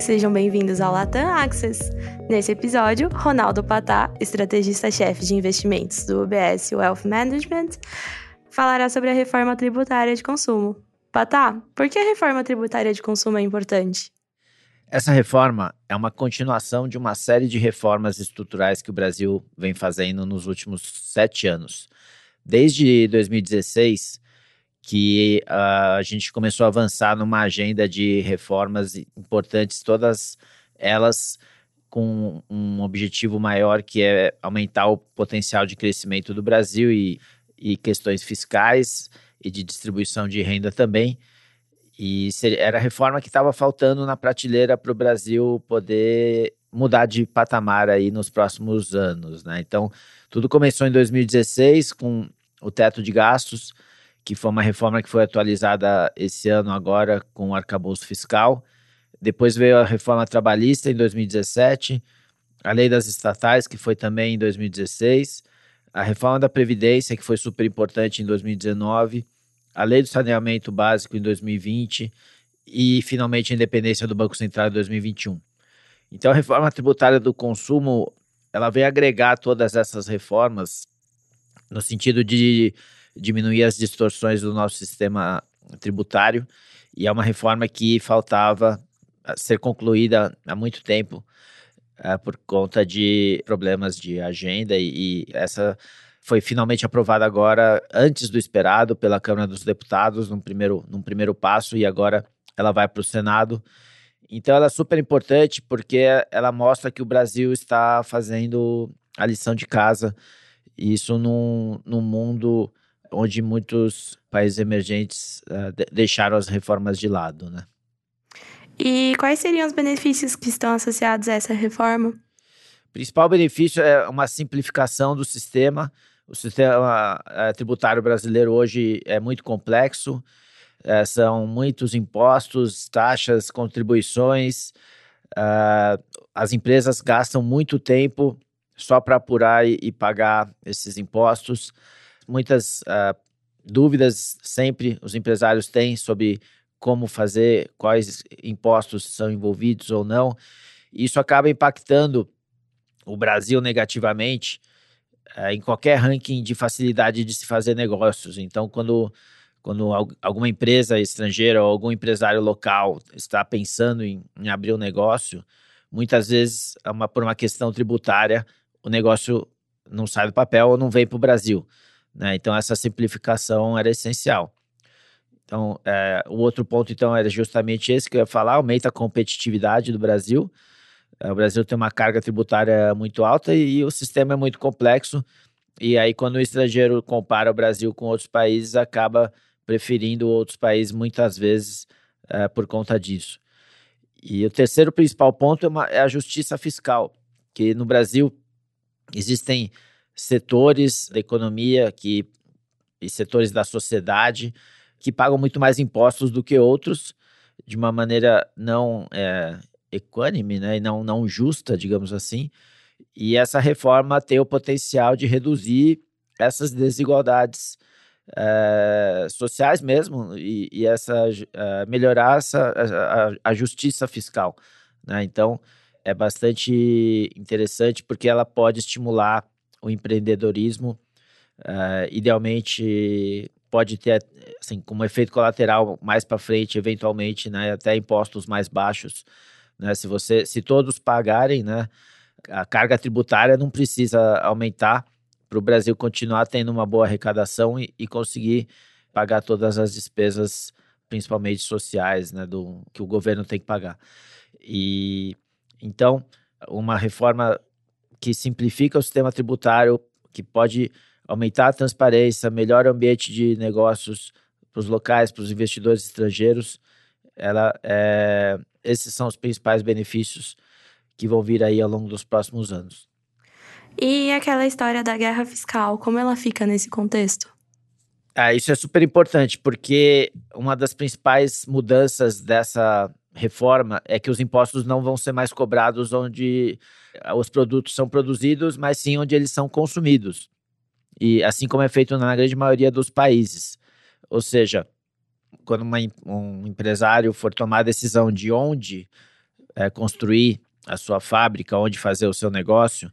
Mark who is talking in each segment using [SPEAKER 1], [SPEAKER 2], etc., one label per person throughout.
[SPEAKER 1] Sejam bem-vindos ao Latam Access. Nesse episódio, Ronaldo Patá, estrategista-chefe de investimentos do UBS Wealth Management, falará sobre a reforma tributária de consumo. Patá, por que a reforma tributária de consumo é importante?
[SPEAKER 2] Essa reforma é uma continuação de uma série de reformas estruturais que o Brasil vem fazendo nos últimos sete anos. Desde 2016, que uh, a gente começou a avançar numa agenda de reformas importantes, todas elas com um objetivo maior que é aumentar o potencial de crescimento do Brasil e, e questões fiscais e de distribuição de renda também. E era a reforma que estava faltando na prateleira para o Brasil poder mudar de patamar aí nos próximos anos, né? Então, tudo começou em 2016 com o teto de gastos, que foi uma reforma que foi atualizada esse ano agora com o arcabouço fiscal. Depois veio a reforma trabalhista em 2017, a lei das estatais, que foi também em 2016, a reforma da Previdência, que foi super importante em 2019, a lei do saneamento básico em 2020 e, finalmente, a independência do Banco Central em 2021. Então, a reforma tributária do consumo ela vem agregar todas essas reformas no sentido de diminuir as distorções do nosso sistema tributário e é uma reforma que faltava ser concluída há muito tempo uh, por conta de problemas de agenda e, e, essa foi finalmente aprovada agora antes do esperado pela Câmara dos Deputados num primeiro, num primeiro passo e agora ela vai para o Senado. Então ela é super importante porque ela mostra que o Brasil está fazendo a lição de casa isso num, num mundo onde muitos países emergentes uh, de deixaram as reformas de lado, né?
[SPEAKER 1] E quais seriam os benefícios que estão associados a essa reforma?
[SPEAKER 2] O principal benefício é uma simplificação do sistema. O sistema uh, tributário brasileiro hoje é muito complexo, uh, são muitos impostos, taxas, contribuições. as empresas gastam muito tempo só para apurar e, e, pagar esses impostos. Muitas uh, dúvidas sempre os empresários têm sobre como fazer, quais impostos são envolvidos ou não. Isso acaba impactando o Brasil negativamente uh, em qualquer ranking de facilidade de se fazer negócios. Então, quando quando alguma empresa estrangeira ou algum empresário local está pensando em, em abrir um negócio, muitas vezes, é uma, por uma questão tributária, o negócio não sai do papel ou não vem para o Brasil. Né? Então, essa simplificação era essencial. Então, é, o outro ponto, então, era justamente esse que eu ia falar, aumenta a competitividade do Brasil. É, o Brasil tem uma carga tributária muito alta e, e, o sistema é muito complexo. E aí, quando o estrangeiro compara o Brasil com outros países, acaba preferindo outros países muitas vezes é, por conta disso. E o terceiro principal ponto é, uma, é a justiça fiscal, que no Brasil Existem setores da economia que, e setores da sociedade que pagam muito mais impostos do que outros, de uma maneira não é, equânime né, e não, não justa, digamos assim. E essa reforma tem o potencial de reduzir essas desigualdades é, sociais mesmo e, e essa, é, melhorar essa, a, a justiça fiscal. Né? Então, é bastante interessante porque ela pode estimular o empreendedorismo. Uh, idealmente, pode ter, assim, como efeito colateral mais para frente, eventualmente, né, até impostos mais baixos. Né, se você, se todos pagarem, né, a carga tributária não precisa aumentar para o Brasil continuar tendo uma boa arrecadação e, e, conseguir pagar todas as despesas, principalmente sociais, né, do que o governo tem que pagar. E então, uma reforma que simplifica o sistema tributário, que pode aumentar a transparência, melhora o ambiente de negócios para os locais, para os investidores estrangeiros. Ela, é, esses são os principais benefícios que vão vir aí ao longo dos próximos anos.
[SPEAKER 1] E aquela história da guerra fiscal, como ela fica nesse contexto?
[SPEAKER 2] Ah, isso é super importante, porque uma das principais mudanças dessa reforma é que os impostos não vão ser mais cobrados onde eh, os produtos são produzidos, mas sim onde eles são consumidos. E assim como é feito na grande maioria dos países. Ou seja, quando uma, um empresário for tomar a decisão de onde é, construir a sua fábrica, onde fazer o seu negócio,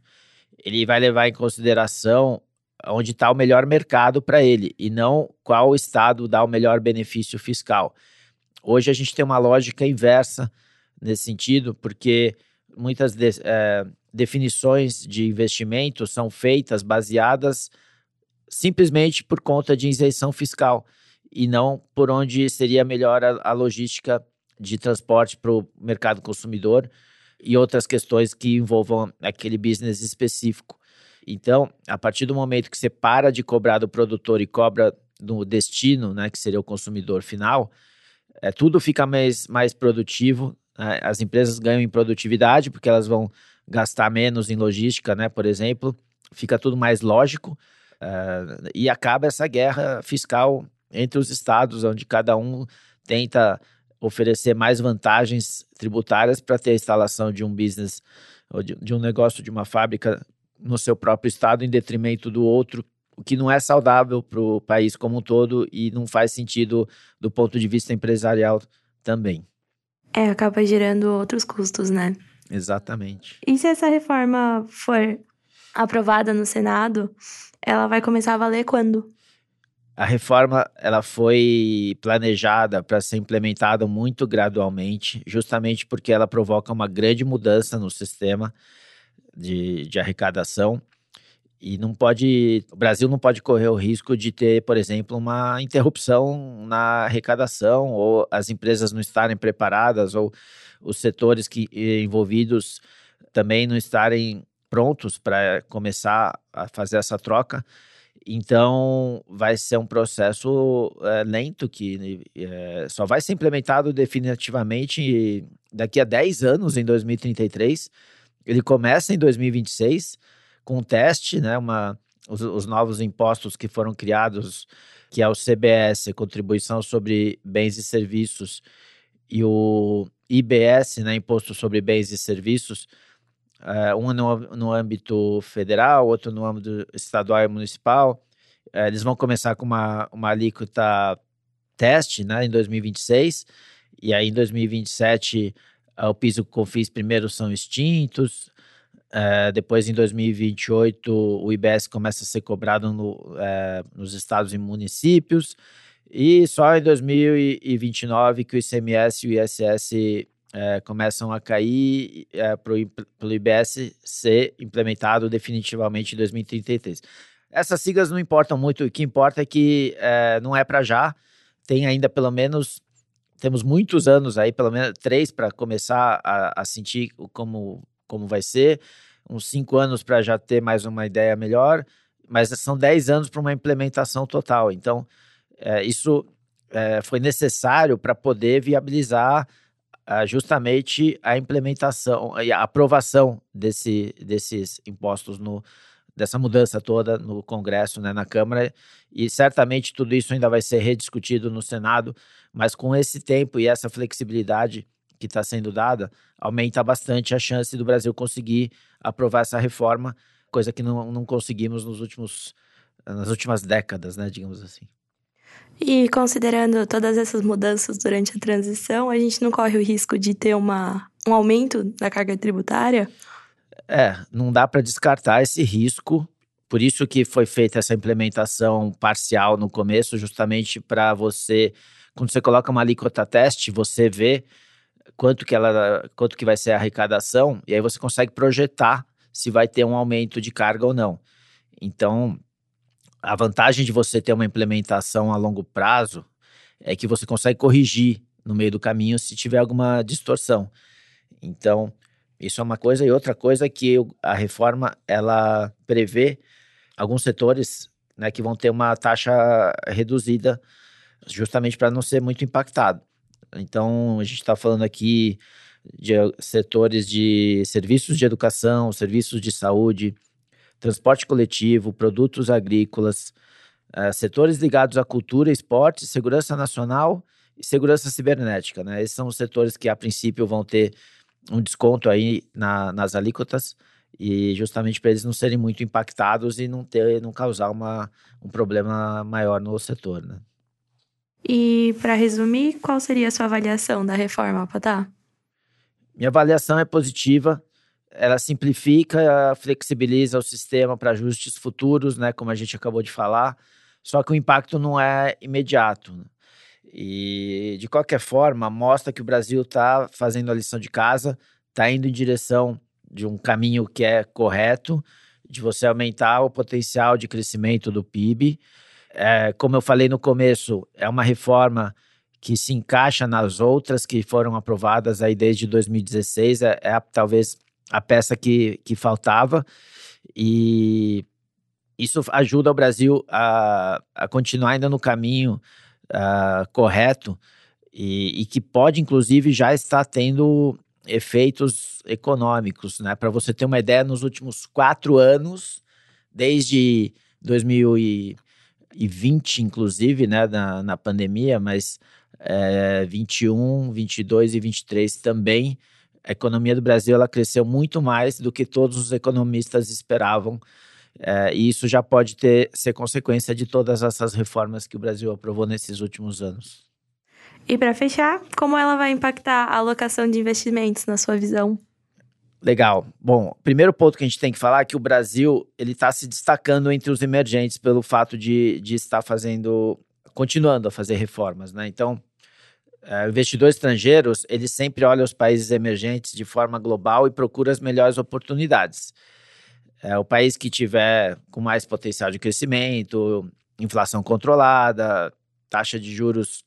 [SPEAKER 2] ele vai levar em consideração onde está o melhor mercado para ele e não qual estado dá o melhor benefício fiscal. Hoje a gente tem uma lógica inversa nesse sentido, porque muitas de, é, definições de investimento são feitas baseadas simplesmente por conta de isenção fiscal e não por onde seria melhor a, a logística de transporte para o mercado consumidor e outras questões que envolvam aquele business específico. Então, a partir do momento que você para de cobrar do produtor e cobra do destino, né, que seria o consumidor final, é, tudo fica mais, mais produtivo. Né? As empresas ganham em produtividade porque elas vão gastar menos em logística, né, por exemplo. Fica tudo mais lógico uh, e acaba essa guerra fiscal entre os estados, onde cada um tenta oferecer mais vantagens tributárias para ter a instalação de um business ou de, de um negócio, de uma fábrica no seu próprio estado em detrimento do outro, o que não é saudável para o país como um todo e não faz sentido do ponto de vista empresarial também.
[SPEAKER 1] É, acaba gerando outros custos, né?
[SPEAKER 2] Exatamente.
[SPEAKER 1] E se essa reforma for aprovada no Senado, ela vai começar a valer quando?
[SPEAKER 2] A reforma ela foi planejada para ser implementada muito gradualmente, justamente porque ela provoca uma grande mudança no sistema de, de arrecadação. E não pode. O Brasil não pode correr o risco de ter, por exemplo, uma interrupção na arrecadação, ou as empresas não estarem preparadas, ou os setores que, envolvidos também não estarem prontos para começar a fazer essa troca. Então, vai ser um processo é, lento que é, só vai ser implementado definitivamente daqui a 10 anos, em 2033. Ele começa em 2026 com um teste, né, uma, os, os novos impostos que foram criados, que é o CBS, Contribuição sobre Bens e Serviços, e o IBS, né, Imposto sobre Bens e Serviços, Uh, um no, no âmbito federal, outro no âmbito estadual e municipal. Uh, eles vão começar com uma, uma alíquota teste né, em 2026, e aí em 2027 uh, o PIS e o COFINS primeiro são extintos, uh, depois em 2028 o IBS começa a ser cobrado no, nos estados e municípios, e só em 2029 que o ICMS e o ISS é, começam a cair é, para o IBS ser implementado definitivamente em 2033. Essas siglas não importam muito, o que importa é que é, não é para já, tem ainda pelo menos, temos muitos anos aí, pelo menos três para começar a, a, sentir como, como vai ser, uns cinco anos para já ter mais uma ideia melhor, mas são dez anos para uma implementação total. Então, é, isso é, foi necessário para poder viabilizar justamente a implementação e a aprovação desse, desses impostos no, dessa mudança toda no Congresso, né, na Câmara, e certamente tudo isso ainda vai ser rediscutido no Senado, mas com esse tempo e essa flexibilidade que está sendo dada, aumenta bastante a chance do Brasil conseguir aprovar essa reforma, coisa que não, não conseguimos nos últimos, nas últimas décadas, né, digamos assim.
[SPEAKER 1] E considerando todas essas mudanças durante a transição, a gente não corre o risco de ter uma, um aumento da carga tributária?
[SPEAKER 2] É, não dá para descartar esse risco. Por isso que foi feita essa implementação parcial no começo, justamente para você, quando você coloca uma alíquota teste, você vê quanto que ela, quanto que vai ser a arrecadação e aí você consegue projetar se vai ter um aumento de carga ou não. Então, a vantagem de você ter uma implementação a longo prazo é que você consegue corrigir no meio do caminho se tiver alguma distorção. Então, isso é uma coisa e outra coisa é que a reforma ela prevê alguns setores né, que vão ter uma taxa reduzida justamente para não ser muito impactado. Então, a gente está falando aqui de setores de serviços de educação, serviços de saúde, transporte coletivo, produtos agrícolas, uh, setores ligados à cultura, esporte, segurança nacional e segurança cibernética. Né? Esses são os setores que, a princípio, vão ter um desconto aí na, nas alíquotas e justamente para eles não serem muito impactados e não ter não causar uma, um problema maior no setor, né?
[SPEAKER 1] E para resumir, qual seria a sua avaliação da reforma, Patá?
[SPEAKER 2] Minha avaliação é positiva. Ela simplifica, flexibiliza o sistema para ajustes futuros, né, como a gente acabou de falar. Só que o impacto não é imediato. Né? E, de qualquer forma, mostra que o Brasil está fazendo a lição de casa, está indo em direção de um caminho que é correto, de você aumentar o potencial de crescimento do PIB. É, como eu falei no começo, é uma reforma que se encaixa nas outras que foram aprovadas aí desde 2016, é, é talvez a peça que, que faltava. E isso ajuda o Brasil a, a continuar ainda no caminho uh, correto e, e, que pode, inclusive, já estar tendo efeitos econômicos. Né? Para você ter uma ideia, nos últimos quatro anos, desde 2020, inclusive, né, na, na pandemia, mas é, 21, 22 e 23 também, a economia do Brasil ela cresceu muito mais do que todos os economistas esperavam é, e isso já pode ter, ser consequência de todas essas reformas que o Brasil aprovou nesses últimos anos.
[SPEAKER 1] E para fechar, como ela vai impactar a alocação de investimentos na sua visão?
[SPEAKER 2] Legal. Bom, primeiro ponto que a gente tem que falar é que o Brasil ele está se destacando entre os emergentes pelo fato de, de estar fazendo, continuando a fazer reformas, né? Então, é, investidores estrangeiros eles sempre olham os países emergentes de forma global e procuram as melhores oportunidades. É, o país que tiver com mais potencial de crescimento, inflação controlada, taxa de juros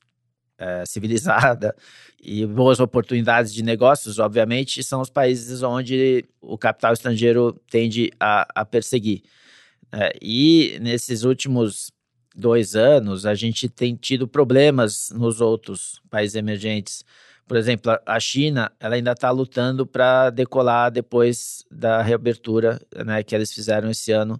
[SPEAKER 2] é, civilizada e boas oportunidades de negócios, obviamente, são os países onde o capital estrangeiro tende a, a perseguir. É, e nesses últimos dois anos, a gente tem tido problemas nos outros países emergentes por exemplo, a China, ela ainda está lutando para decolar depois da reabertura, né, que eles fizeram esse ano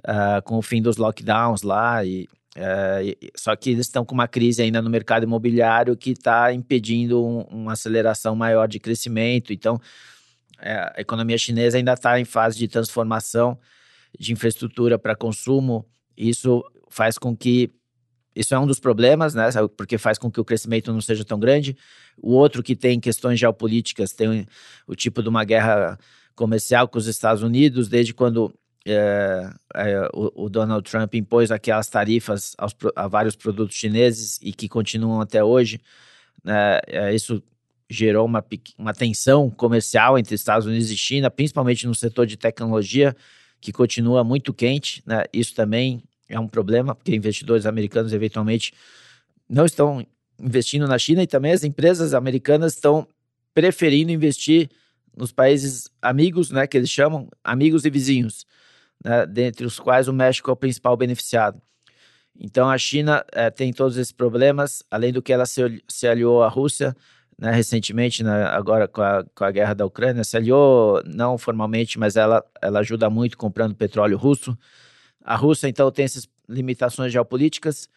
[SPEAKER 2] uh, com o fim dos lockdowns lá e uh, só que eles estão com uma crise ainda no mercado imobiliário que está impedindo um, uma aceleração maior de crescimento. Então, é, a economia chinesa ainda está em fase de transformação de infraestrutura para consumo. Isso faz com que isso é um dos problemas, né? Porque faz com que o crescimento não seja tão grande. O outro que tem questões geopolíticas, tem o tipo de uma guerra comercial com os Estados Unidos, desde quando é, é, o, o, Donald Trump impôs aquelas tarifas aos, a vários produtos chineses e que continuam até hoje. Né? É, isso gerou uma, uma tensão comercial entre Estados Unidos e China, principalmente no setor de tecnologia, que continua muito quente. Né? Isso também é um problema, porque investidores americanos eventualmente não estão investindo na China e também as empresas americanas estão preferindo investir nos países amigos, né, que eles chamam amigos e vizinhos, né, dentre os quais o México é o principal beneficiado. Então a China é, tem todos esses problemas, além do que ela se, se aliou à Rússia né, recentemente, né, agora com a, com a guerra da Ucrânia, se aliou não formalmente, mas ela, ela ajuda muito comprando petróleo russo. A Rússia, então, tem essas limitações geopolíticas.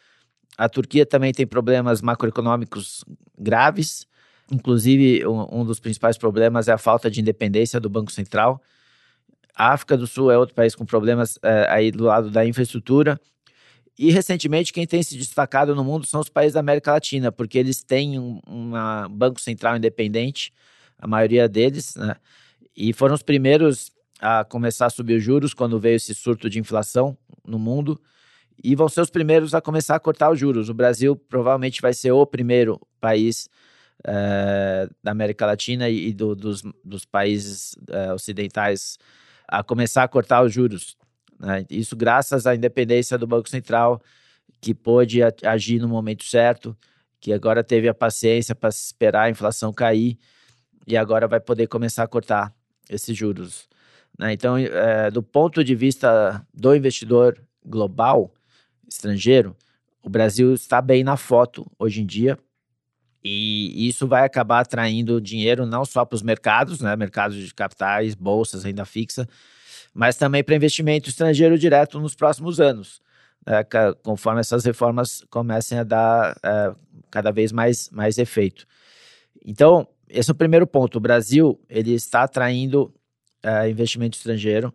[SPEAKER 2] A Turquia também tem problemas macroeconômicos graves. Inclusive, um, um dos principais problemas é a falta de independência do Banco Central. A África do Sul é outro país com problemas é, aí do lado da infraestrutura. E recentemente, quem tem se destacado no mundo são os países da América Latina, porque eles têm um banco central independente, a maioria deles, né? E foram os primeiros a começar a subir os juros quando veio esse surto de inflação no mundo e vão ser os primeiros a começar a cortar os juros. O Brasil provavelmente vai ser o primeiro país é, da América Latina e do, dos, dos, países é, ocidentais a começar a cortar os juros. Né? Isso graças à independência do Banco Central, que pôde agir no momento certo, que agora teve a paciência para esperar a inflação cair e agora vai poder começar a cortar esses juros. Né? Então, é, do ponto de vista do investidor global, estrangeiro, o Brasil está bem na foto hoje em dia. E isso vai acabar atraindo dinheiro não só para os mercados, né, mercados de capitais, bolsas, renda fixa, mas também para investimento estrangeiro direto nos próximos anos, né, conforme essas reformas comecem a dar é, cada vez mais, mais efeito. Então, esse é o primeiro ponto. O Brasil ele está atraindo é, investimento estrangeiro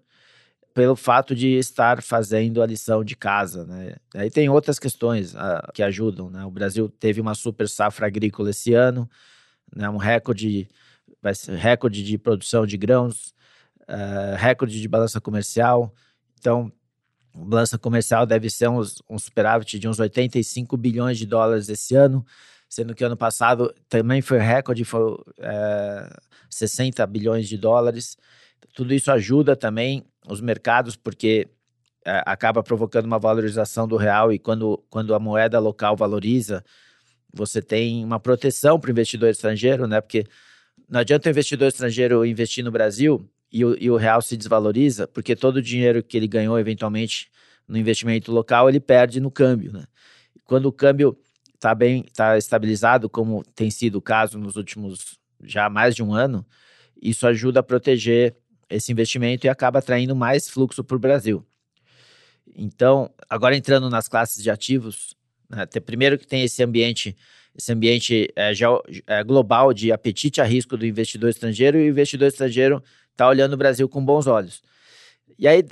[SPEAKER 2] pelo fato de estar fazendo a lição de casa, né? Aí tem outras questões uh, que ajudam, né? O Brasil teve uma super safra agrícola esse ano, né? Um recorde vai ser recorde de produção de grãos, uh, recorde de balança comercial. Então, a balança comercial deve ser uns, um superávit de uns 85 bilhões de dólares esse ano, sendo que ano passado também foi recorde, foi é, 60 bilhões de dólares. Tudo isso ajuda também os mercados, porque é, acaba provocando uma valorização do real e quando, quando a moeda local valoriza, você tem uma proteção para o investidor estrangeiro, né? Porque não adianta o investidor estrangeiro investir no Brasil e o, e o real se desvaloriza, porque todo o dinheiro que ele ganhou eventualmente no investimento local, ele perde no câmbio, né? Quando o câmbio está bem, está estabilizado, como tem sido o caso nos últimos já mais de um ano, isso ajuda a proteger esse investimento e acaba atraindo mais fluxo para o Brasil. Então, agora entrando nas classes de ativos, né, primeiro que tem esse ambiente, esse ambiente é, é, global de apetite a risco do investidor estrangeiro e o investidor estrangeiro está olhando o Brasil com bons olhos. E aí,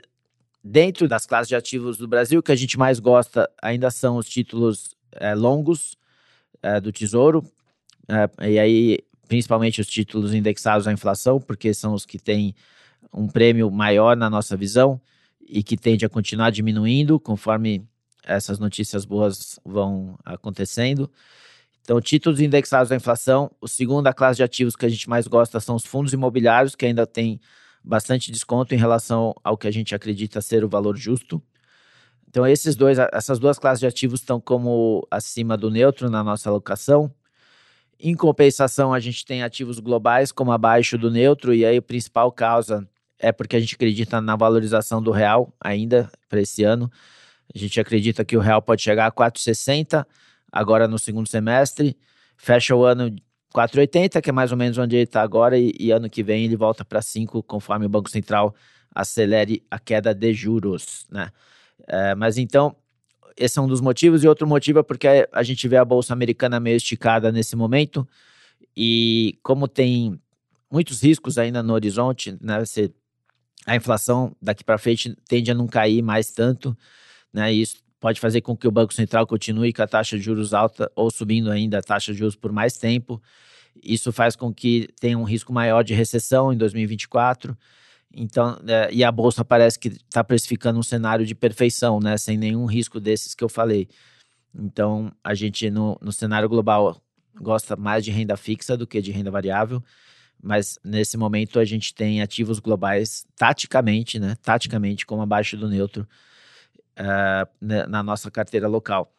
[SPEAKER 2] dentro das classes de ativos do Brasil, o que a gente mais gosta ainda são os títulos é, longos é, do Tesouro, é, e aí principalmente os títulos indexados à inflação, porque são os que têm um prêmio maior na nossa visão e que tende a continuar diminuindo conforme essas notícias boas vão acontecendo. Então, títulos indexados à inflação. O segundo, a classe de ativos que a gente mais gosta são os fundos imobiliários, que ainda tem bastante desconto em relação ao que a gente acredita ser o valor justo. Então, esses dois, essas duas classes de ativos estão como acima do neutro na nossa alocação. Em compensação, a gente tem ativos globais como abaixo do neutro, e aí a principal causa é porque a gente acredita na valorização do real ainda para esse ano. A gente acredita que o real pode chegar a 4,60 agora no segundo semestre, fecha o ano 4,80, que é mais ou menos onde ele está agora, e, e, ano que vem ele volta para 5, conforme o Banco Central acelere a queda de juros, né? É, mas então, esse é um dos motivos, e outro motivo é porque a gente vê a Bolsa Americana meio esticada nesse momento, e como tem muitos riscos ainda no horizonte, né? Você, a inflação daqui para frente tende a não cair mais tanto, né? E isso pode fazer com que o Banco Central continue com a taxa de juros alta ou subindo ainda a taxa de juros por mais tempo. Isso faz com que tenha um risco maior de recessão em 2024. Então, é, e a bolsa parece que está precificando um cenário de perfeição, né? Sem nenhum risco desses que eu falei. Então, a gente no, no cenário global gosta mais de renda fixa do que de renda variável, mas nesse momento a gente tem ativos globais taticamente, né? Taticamente como abaixo do neutro uh, na nossa carteira local.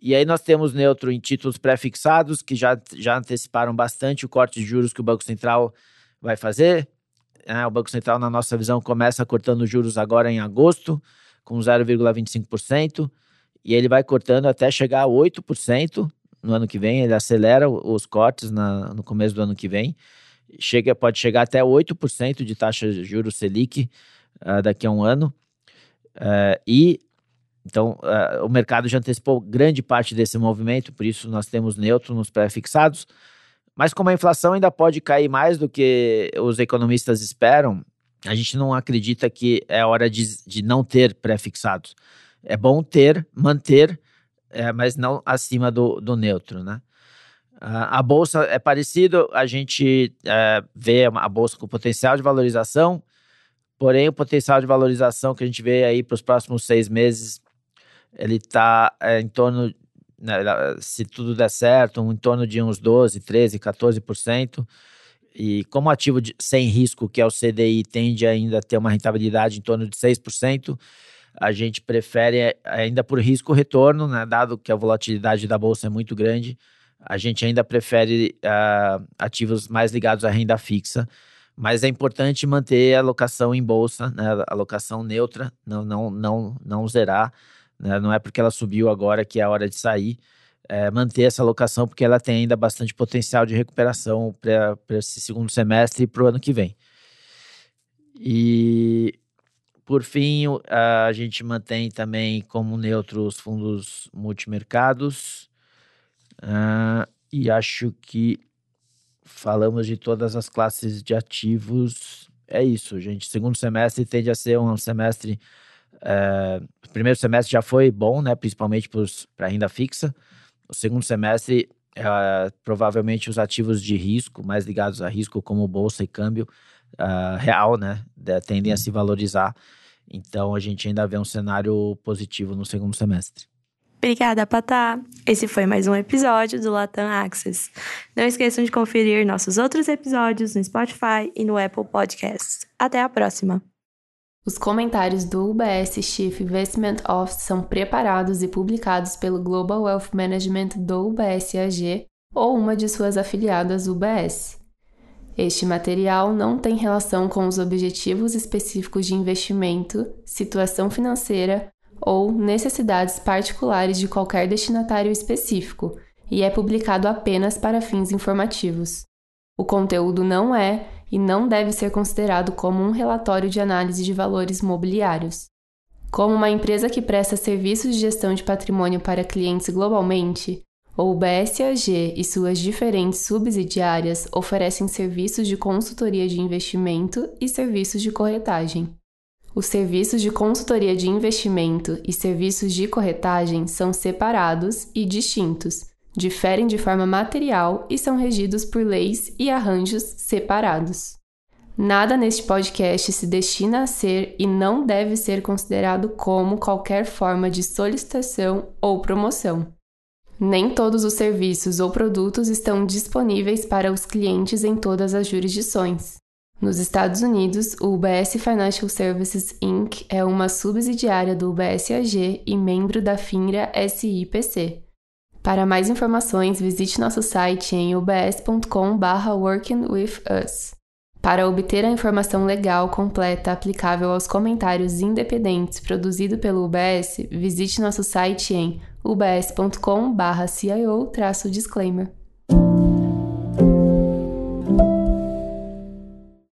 [SPEAKER 2] E aí nós temos neutro em títulos pré-fixados, que já, já anteciparam bastante o corte de juros que o Banco Central vai fazer. É, o Banco Central, na nossa visão, começa cortando juros agora em agosto, com 0,25%, e ele vai cortando até chegar a 8% no ano que vem. Ele acelera os cortes na, no começo do ano que vem. Chega, pode chegar até 8% de taxa de juros Selic uh, daqui a um ano. Uh, e então, uh, o mercado já antecipou grande parte desse movimento, por isso nós temos neutro nos pré-fixados. Mas como a inflação ainda pode cair mais do que os economistas esperam, a gente não acredita que é hora de, de não ter pré-fixados. É bom ter, manter, é, mas não acima do, do neutro, né? Uh, a bolsa é parecido, a gente é, vê a bolsa com potencial de valorização, porém o potencial de valorização que a gente vê aí para os próximos seis meses ele está é, em torno, né, se tudo der certo, em torno de uns 12, 13, 14%. E como ativo de, sem risco, que é o CDI, tende ainda a ter uma rentabilidade em torno de 6%, a gente prefere, ainda por risco retorno, né, dado que a volatilidade da bolsa é muito grande, a gente ainda prefere uh, ativos mais ligados à renda fixa. Mas é importante manter a alocação em bolsa, né, a alocação neutra, não, não, não, não zerar né? Não é porque ela subiu agora que é a hora de sair. É, manter essa alocação, porque ela tem ainda bastante potencial de recuperação para esse segundo semestre e para o ano que vem. E, por fim, a gente mantém também como neutro os fundos multimercados. Uh, e acho que falamos de todas as classes de ativos. É isso, gente. Segundo semestre tende a ser um semestre o primeiro semestre já foi bom, né, principalmente para renda fixa. O segundo semestre uh, provavelmente os ativos de risco, mais ligados a risco, como bolsa e câmbio uh, real, né, tendem a se valorizar. Então a gente ainda vê um cenário positivo no segundo semestre.
[SPEAKER 1] Obrigada, Patá! Esse foi mais um episódio do Latam Access. Não esqueçam de conferir nossos outros episódios no Spotify e no Apple Podcasts. Até a próxima!
[SPEAKER 3] Os comentários do UBS Chief Investment Office são preparados e publicados pelo Global Wealth Management do UBS AG ou uma de suas afiliadas UBS. Este material não tem relação com os objetivos específicos de investimento, situação financeira ou necessidades particulares de qualquer destinatário específico e é publicado apenas para fins informativos. O conteúdo não é e não deve ser considerado como um relatório de análise de valores mobiliários. Como uma empresa que presta serviços de gestão de patrimônio para clientes globalmente, o BSAG e suas diferentes subsidiárias oferecem serviços de consultoria de investimento e serviços de corretagem. Os serviços de consultoria de investimento e serviços de corretagem são separados e distintos, diferem de forma material e são regidos por leis e arranjos separados. Nada neste podcast se destina a ser e não deve ser considerado como qualquer forma de solicitação ou promoção. Nem todos os serviços ou produtos estão disponíveis para os clientes em todas as jurisdições. Nos Estados Unidos, o UBS Financial Services Inc. é uma subsidiária do UBS AG e membro da FINRA SIPC. Para mais informações, visite nosso site em ubs.com/workingwithus. Para obter a informação legal completa aplicável aos comentários independentes produzido pelo UBS, visite nosso site em ubs.com/cio-disclaimer.